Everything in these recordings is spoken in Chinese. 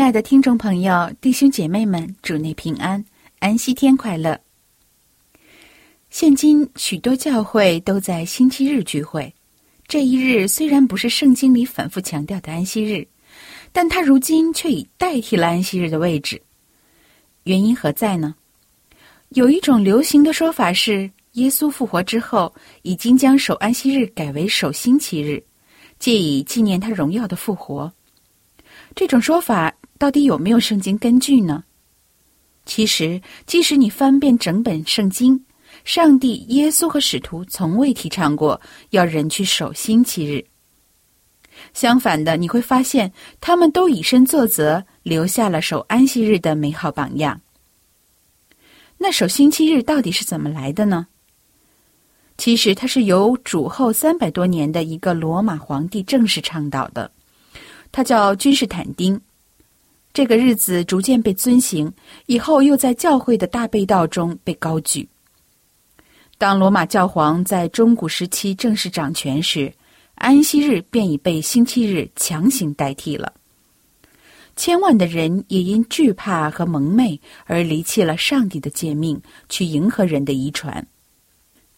亲爱的听众朋友、弟兄姐妹们，主内平安，安息天快乐。现今许多教会都在星期日聚会，这一日虽然不是圣经里反复强调的安息日，但它如今却已代替了安息日的位置。原因何在呢？有一种流行的说法是，耶稣复活之后，已经将守安息日改为守星期日，借以纪念他荣耀的复活。这种说法到底有没有圣经根据呢？其实，即使你翻遍整本圣经，上帝、耶稣和使徒从未提倡过要人去守星期日。相反的，你会发现他们都以身作则，留下了守安息日的美好榜样。那守星期日到底是怎么来的呢？其实，它是由主后三百多年的一个罗马皇帝正式倡导的。他叫君士坦丁，这个日子逐渐被遵行，以后又在教会的大被道中被高举。当罗马教皇在中古时期正式掌权时，安息日便已被星期日强行代替了。千万的人也因惧怕和蒙昧而离弃了上帝的诫命，去迎合人的遗传。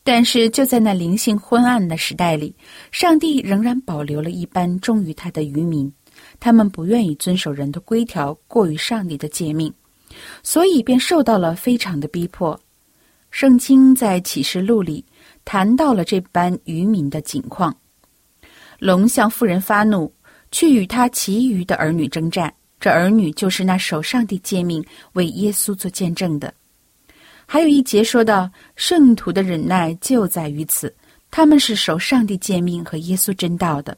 但是就在那灵性昏暗的时代里，上帝仍然保留了一般忠于他的渔民。他们不愿意遵守人的规条，过于上帝的诫命，所以便受到了非常的逼迫。圣经在启示录里谈到了这般愚民的境况：龙向妇人发怒，去与他其余的儿女征战。这儿女就是那守上帝诫命、为耶稣做见证的。还有一节说到，圣徒的忍耐就在于此，他们是守上帝诫命和耶稣真道的。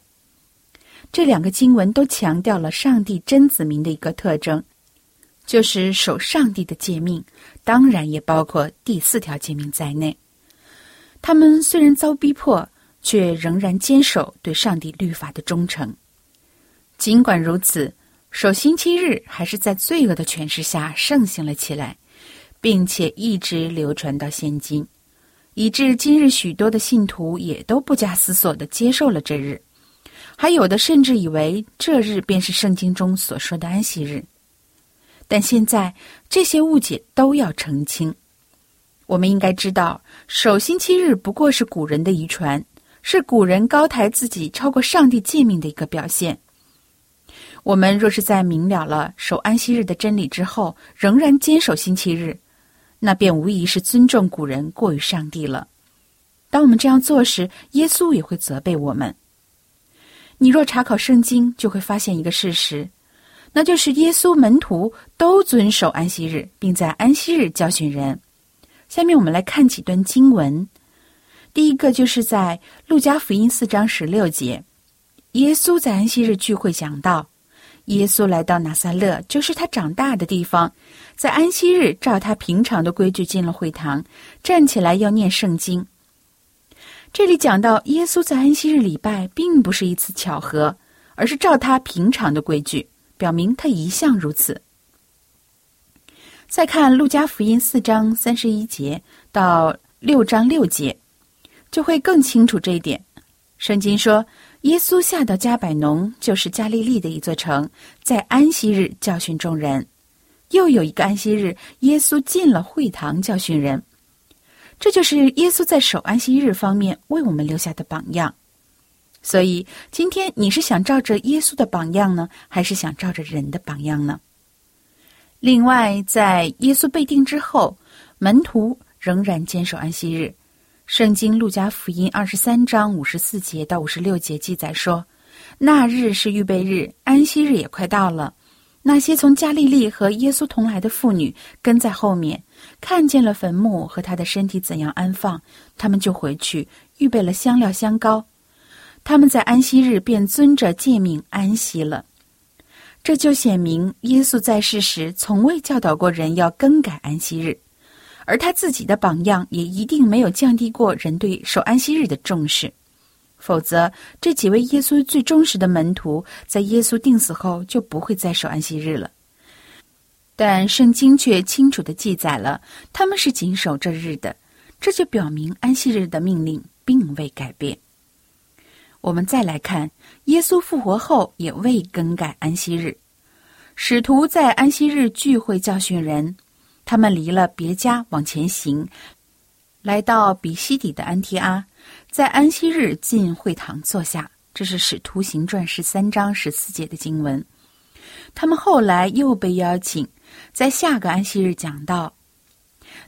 这两个经文都强调了上帝真子民的一个特征，就是守上帝的诫命，当然也包括第四条诫命在内。他们虽然遭逼迫，却仍然坚守对上帝律法的忠诚。尽管如此，守星期日还是在罪恶的诠释下盛行了起来，并且一直流传到现今，以致今日许多的信徒也都不加思索的接受了这日。还有的甚至以为这日便是圣经中所说的安息日，但现在这些误解都要澄清。我们应该知道，守星期日不过是古人的遗传，是古人高抬自己超过上帝诫命的一个表现。我们若是在明了了守安息日的真理之后，仍然坚守星期日，那便无疑是尊重古人过于上帝了。当我们这样做时，耶稣也会责备我们。你若查考圣经，就会发现一个事实，那就是耶稣门徒都遵守安息日，并在安息日教训人。下面我们来看几段经文。第一个就是在路加福音四章十六节，耶稣在安息日聚会讲道。耶稣来到拿撒勒，就是他长大的地方，在安息日照他平常的规矩进了会堂，站起来要念圣经。这里讲到耶稣在安息日礼拜，并不是一次巧合，而是照他平常的规矩，表明他一向如此。再看路加福音四章三十一节到六章六节，就会更清楚这一点。圣经说，耶稣下到加百农，就是加利利的一座城，在安息日教训众人。又有一个安息日，耶稣进了会堂教训人。这就是耶稣在守安息日方面为我们留下的榜样。所以，今天你是想照着耶稣的榜样呢，还是想照着人的榜样呢？另外，在耶稣被定之后，门徒仍然坚守安息日。圣经路加福音二十三章五十四节到五十六节记载说：“那日是预备日，安息日也快到了。那些从加利利和耶稣同来的妇女跟在后面，看见了坟墓和他的身体怎样安放，他们就回去预备了香料香膏。他们在安息日便遵着诫命安息了。”这就显明，耶稣在世时从未教导过人要更改安息日，而他自己的榜样也一定没有降低过人对守安息日的重视。否则，这几位耶稣最忠实的门徒，在耶稣定死后就不会再守安息日了。但圣经却清楚的记载了他们是谨守这日的，这就表明安息日的命令并未改变。我们再来看，耶稣复活后也未更改安息日。使徒在安息日聚会教训人，他们离了别家往前行，来到比西底的安提阿，在安息日进会堂坐下。这是《使徒行传》十三章十四节的经文。他们后来又被邀请，在下个安息日讲道。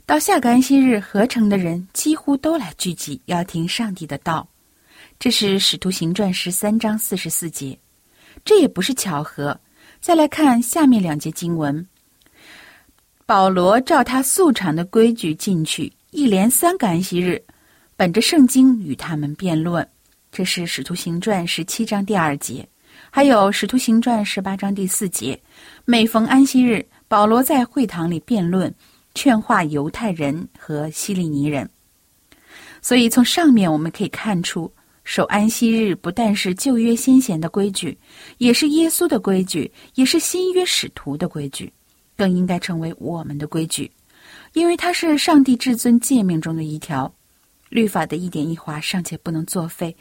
到下个安息日，合成的人几乎都来聚集，要听上帝的道。这是《使徒行传》十三章四十四节，这也不是巧合。再来看下面两节经文：保罗照他素常的规矩进去，一连三个安息日，本着圣经与他们辩论。这是《使徒行传》十七章第二节，还有《使徒行传》十八章第四节。每逢安息日，保罗在会堂里辩论，劝化犹太人和希利尼人。所以从上面我们可以看出。守安息日不但是旧约先贤的规矩，也是耶稣的规矩，也是新约使徒的规矩，更应该成为我们的规矩，因为它是上帝至尊诫命中的一条。律法的一点一划尚且不能作废，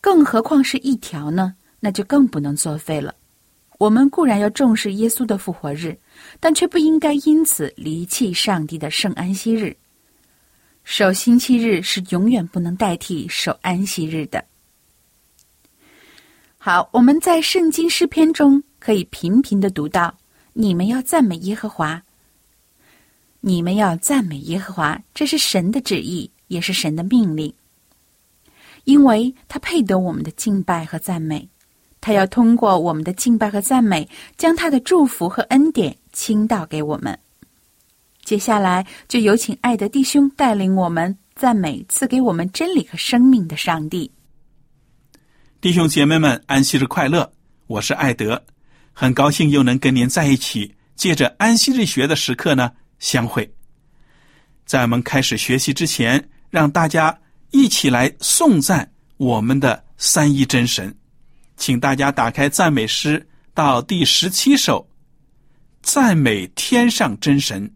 更何况是一条呢？那就更不能作废了。我们固然要重视耶稣的复活日，但却不应该因此离弃上帝的圣安息日。守星期日是永远不能代替守安息日的。好，我们在圣经诗篇中可以频频的读到：“你们要赞美耶和华，你们要赞美耶和华。”这是神的旨意，也是神的命令，因为他配得我们的敬拜和赞美，他要通过我们的敬拜和赞美，将他的祝福和恩典倾倒给我们。接下来，就有请爱的弟兄带领我们赞美赐给我们真理和生命的上帝。弟兄姐妹们，安息日快乐！我是艾德，很高兴又能跟您在一起，借着安息日学的时刻呢相会。在我们开始学习之前，让大家一起来颂赞我们的三一真神，请大家打开赞美诗到第十七首，赞美天上真神。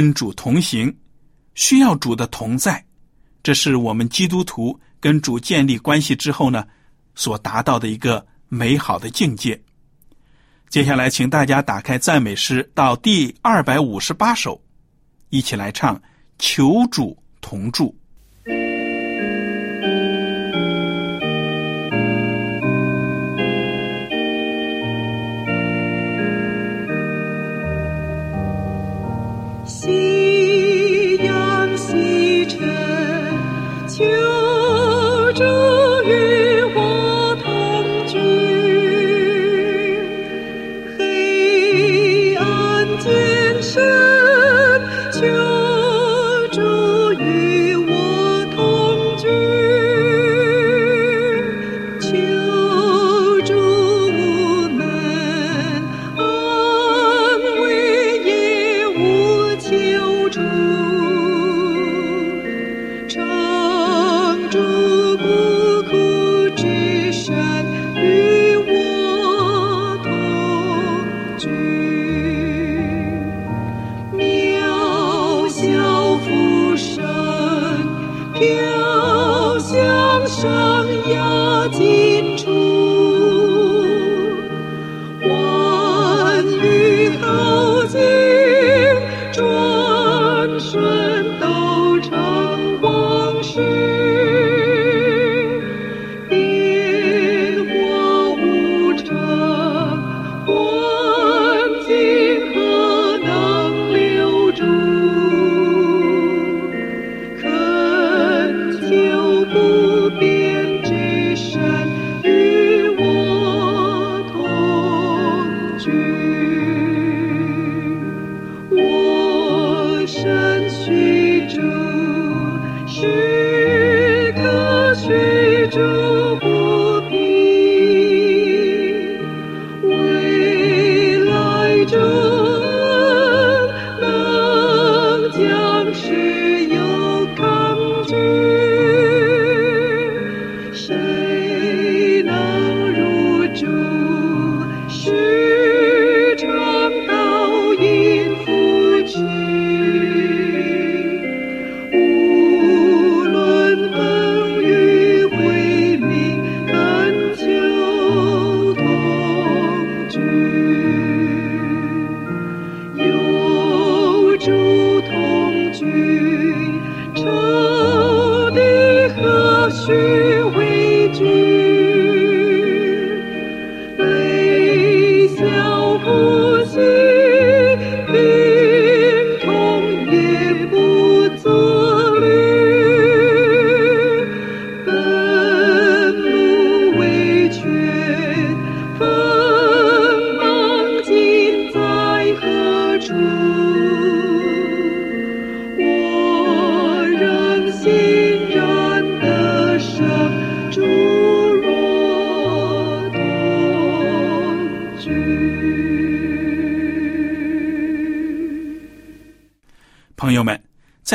跟主同行，需要主的同在，这是我们基督徒跟主建立关系之后呢，所达到的一个美好的境界。接下来，请大家打开赞美诗到第二百五十八首，一起来唱《求主同住》。朋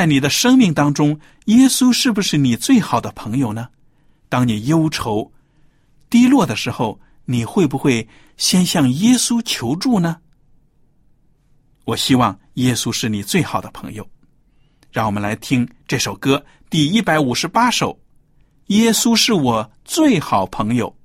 你的生命当中，耶稣是不是你最好的朋友呢？当你忧愁、低落的时候，你会不会先向耶稣求助呢？我希望耶稣是你最好的朋友。让我们来听这首歌第一百五十八首，《》。耶稣是我最好朋友。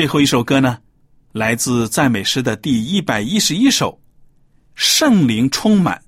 最后一首歌呢来自赞美诗的第一百一十一首圣灵充满。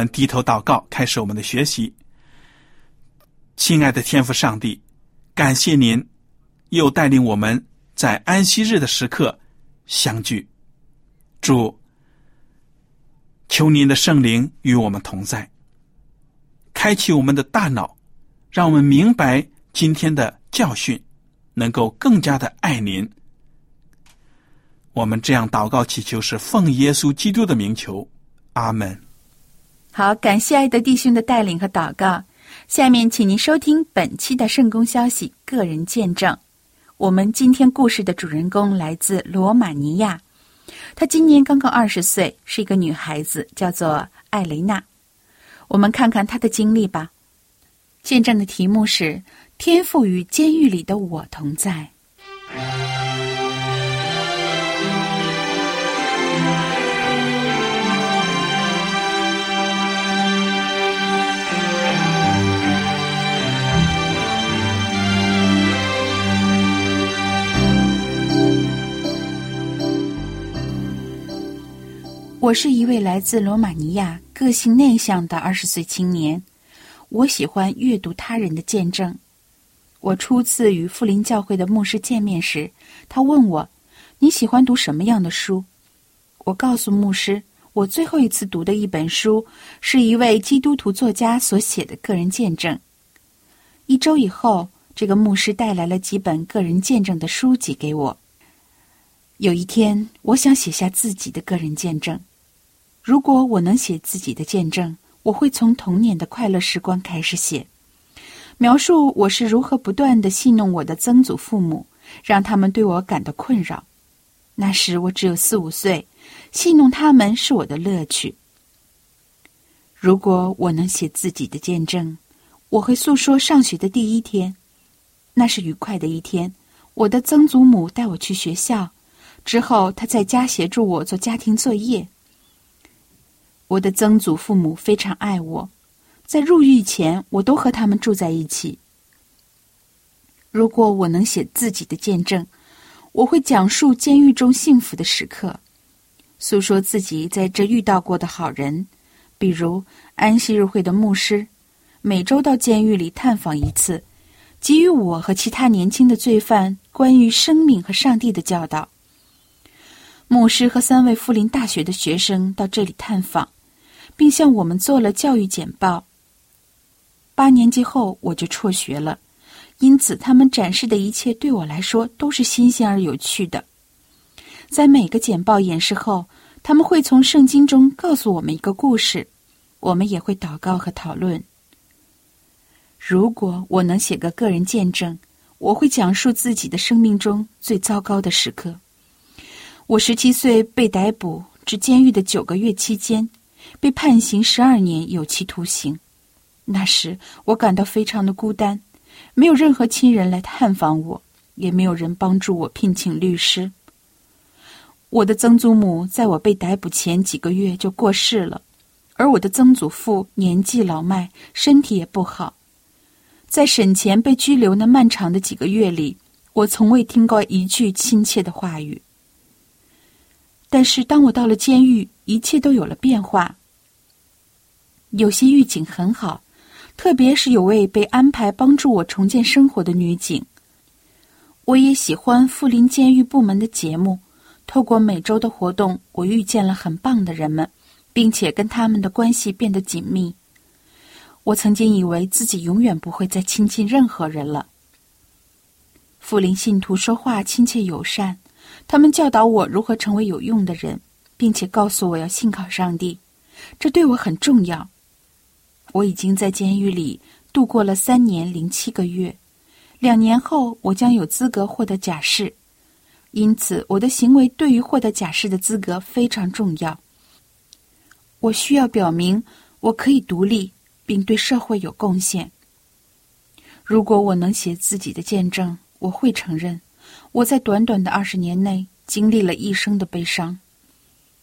们低头祷告，开始我们的学习。亲爱的天父上帝，感谢您又带领我们在安息日的时刻相聚。主，求您的圣灵与我们同在，开启我们的大脑，让我们明白今天的教训，能够更加的爱您。我们这样祷告祈求，是奉耶稣基督的名求，阿门。好，感谢爱德弟兄的带领和祷告。下面，请您收听本期的圣公消息个人见证。我们今天故事的主人公来自罗马尼亚，她今年刚刚二十岁，是一个女孩子，叫做艾雷娜。我们看看她的经历吧。见证的题目是“天赋与监狱里的我同在”。我是一位来自罗马尼亚、个性内向的二十岁青年。我喜欢阅读他人的见证。我初次与富林教会的牧师见面时，他问我：“你喜欢读什么样的书？”我告诉牧师，我最后一次读的一本书是一位基督徒作家所写的个人见证。一周以后，这个牧师带来了几本个人见证的书籍给我。有一天，我想写下自己的个人见证。如果我能写自己的见证，我会从童年的快乐时光开始写，描述我是如何不断的戏弄我的曾祖父母，让他们对我感到困扰。那时我只有四五岁，戏弄他们是我的乐趣。如果我能写自己的见证，我会诉说上学的第一天，那是愉快的一天。我的曾祖母带我去学校，之后她在家协助我做家庭作业。我的曾祖父母非常爱我，在入狱前，我都和他们住在一起。如果我能写自己的见证，我会讲述监狱中幸福的时刻，诉说自己在这遇到过的好人，比如安息日会的牧师，每周到监狱里探访一次，给予我和其他年轻的罪犯关于生命和上帝的教导。牧师和三位富林大学的学生到这里探访。并向我们做了教育简报。八年级后我就辍学了，因此他们展示的一切对我来说都是新鲜而有趣的。在每个简报演示后，他们会从圣经中告诉我们一个故事，我们也会祷告和讨论。如果我能写个个人见证，我会讲述自己的生命中最糟糕的时刻。我十七岁被逮捕至监狱的九个月期间。被判刑十二年有期徒刑，那时我感到非常的孤单，没有任何亲人来探访我，也没有人帮助我聘请律师。我的曾祖母在我被逮捕前几个月就过世了，而我的曾祖父年纪老迈，身体也不好。在审前被拘留那漫长的几个月里，我从未听过一句亲切的话语。但是当我到了监狱，一切都有了变化。有些狱警很好，特别是有位被安排帮助我重建生活的女警。我也喜欢富林监狱部门的节目。透过每周的活动，我遇见了很棒的人们，并且跟他们的关系变得紧密。我曾经以为自己永远不会再亲近任何人了。富林信徒说话亲切友善，他们教导我如何成为有用的人，并且告诉我要信靠上帝，这对我很重要。我已经在监狱里度过了三年零七个月，两年后我将有资格获得假释，因此我的行为对于获得假释的资格非常重要。我需要表明我可以独立并对社会有贡献。如果我能写自己的见证，我会承认我在短短的二十年内经历了一生的悲伤。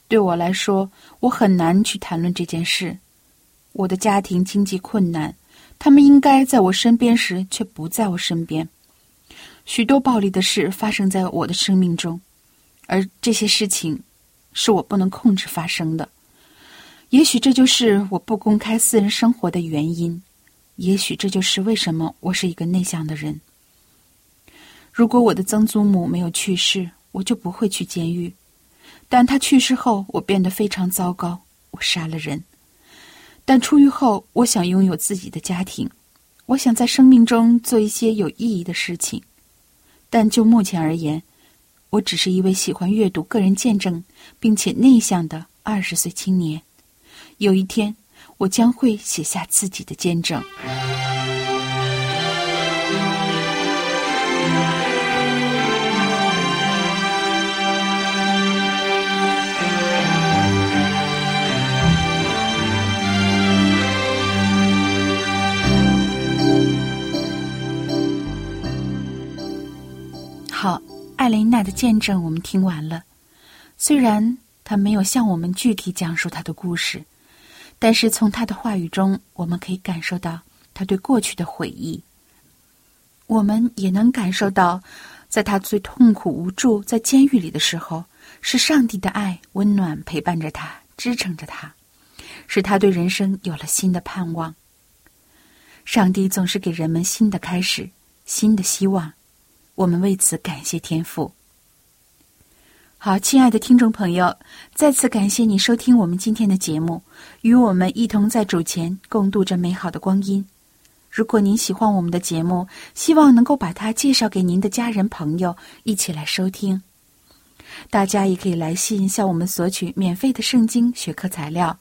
对我来说，我很难去谈论这件事。我的家庭经济困难，他们应该在我身边时却不在我身边。许多暴力的事发生在我的生命中，而这些事情是我不能控制发生的。也许这就是我不公开私人生活的原因，也许这就是为什么我是一个内向的人。如果我的曾祖母没有去世，我就不会去监狱。但她去世后，我变得非常糟糕，我杀了人。但出狱后，我想拥有自己的家庭，我想在生命中做一些有意义的事情。但就目前而言，我只是一位喜欢阅读个人见证并且内向的二十岁青年。有一天，我将会写下自己的见证。见证我们听完了。虽然他没有向我们具体讲述他的故事，但是从他的话语中，我们可以感受到他对过去的回忆。我们也能感受到，在他最痛苦无助在监狱里的时候，是上帝的爱温暖陪伴着他，支撑着他，使他对人生有了新的盼望。上帝总是给人们新的开始，新的希望。我们为此感谢天父。好，亲爱的听众朋友，再次感谢你收听我们今天的节目，与我们一同在主前共度这美好的光阴。如果您喜欢我们的节目，希望能够把它介绍给您的家人朋友，一起来收听。大家也可以来信向我们索取免费的圣经学科材料。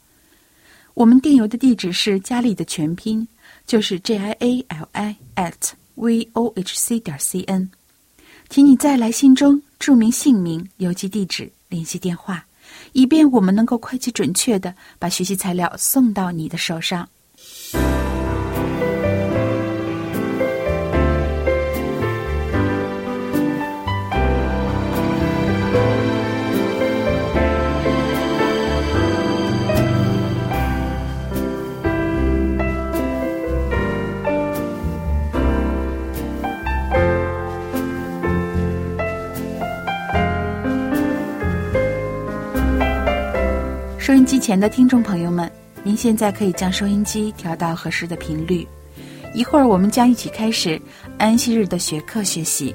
我们电邮的地址是家里的全拼，就是 J I A L I at v o h c 点 c n。请你在来信中注明姓名、邮寄地址、联系电话，以便我们能够快捷准确的把学习材料送到你的手上。收音机前的听众朋友们，您现在可以将收音机调到合适的频率。一会儿我们将一起开始安息日的学课学习，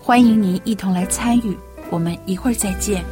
欢迎您一同来参与。我们一会儿再见。